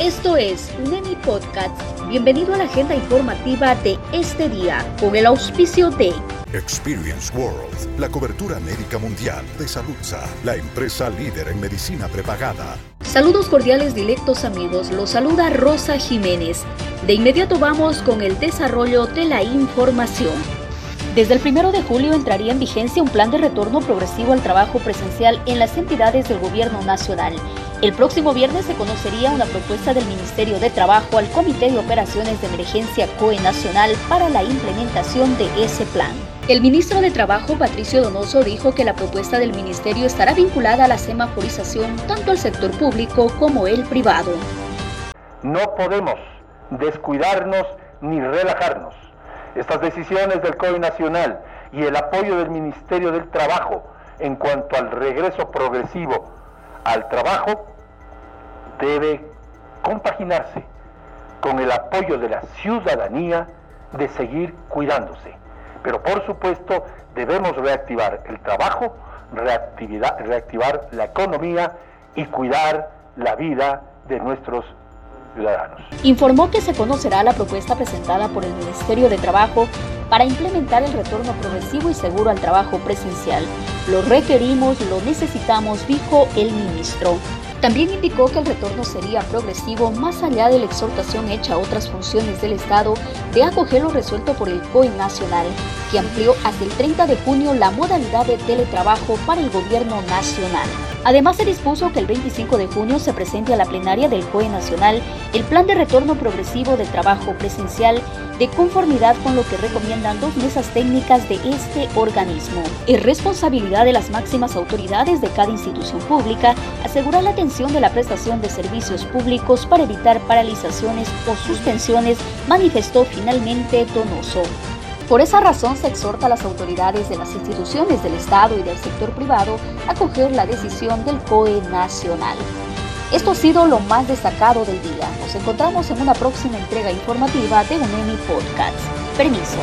Esto es UNEMI Podcast. Bienvenido a la agenda informativa de este día con el auspicio de Experience World, la cobertura médica mundial de Saludza, la empresa líder en medicina prepagada. Saludos cordiales directos amigos, los saluda Rosa Jiménez. De inmediato vamos con el desarrollo de la información. Desde el primero de julio entraría en vigencia un plan de retorno progresivo al trabajo presencial en las entidades del Gobierno Nacional. El próximo viernes se conocería una propuesta del Ministerio de Trabajo al Comité de Operaciones de Emergencia COE Nacional para la implementación de ese plan. El ministro de Trabajo, Patricio Donoso, dijo que la propuesta del ministerio estará vinculada a la semaforización tanto al sector público como el privado. No podemos descuidarnos ni relajarnos estas decisiones del COE Nacional y el apoyo del Ministerio del Trabajo en cuanto al regreso progresivo al trabajo debe compaginarse con el apoyo de la ciudadanía de seguir cuidándose. Pero por supuesto debemos reactivar el trabajo, reactivar la economía y cuidar la vida de nuestros Informó que se conocerá la propuesta presentada por el Ministerio de Trabajo para implementar el retorno progresivo y seguro al trabajo presencial. Lo requerimos, lo necesitamos, dijo el ministro. También indicó que el retorno sería progresivo más allá de la exhortación hecha a otras funciones del Estado de acoger lo resuelto por el COE Nacional, que amplió hasta el 30 de junio la modalidad de teletrabajo para el gobierno nacional. Además, se dispuso que el 25 de junio se presente a la plenaria del COE Nacional el plan de retorno progresivo del trabajo presencial de conformidad con lo que recomiendan dos mesas técnicas de este organismo. Es responsabilidad de las máximas autoridades de cada institución pública asegurar la atención de la prestación de servicios públicos para evitar paralizaciones o suspensiones, manifestó finalmente Donoso. Por esa razón se exhorta a las autoridades de las instituciones del Estado y del sector privado a acoger la decisión del COE nacional. Esto ha sido lo más destacado del día. Nos encontramos en una próxima entrega informativa de UNEMI Podcast. Permiso.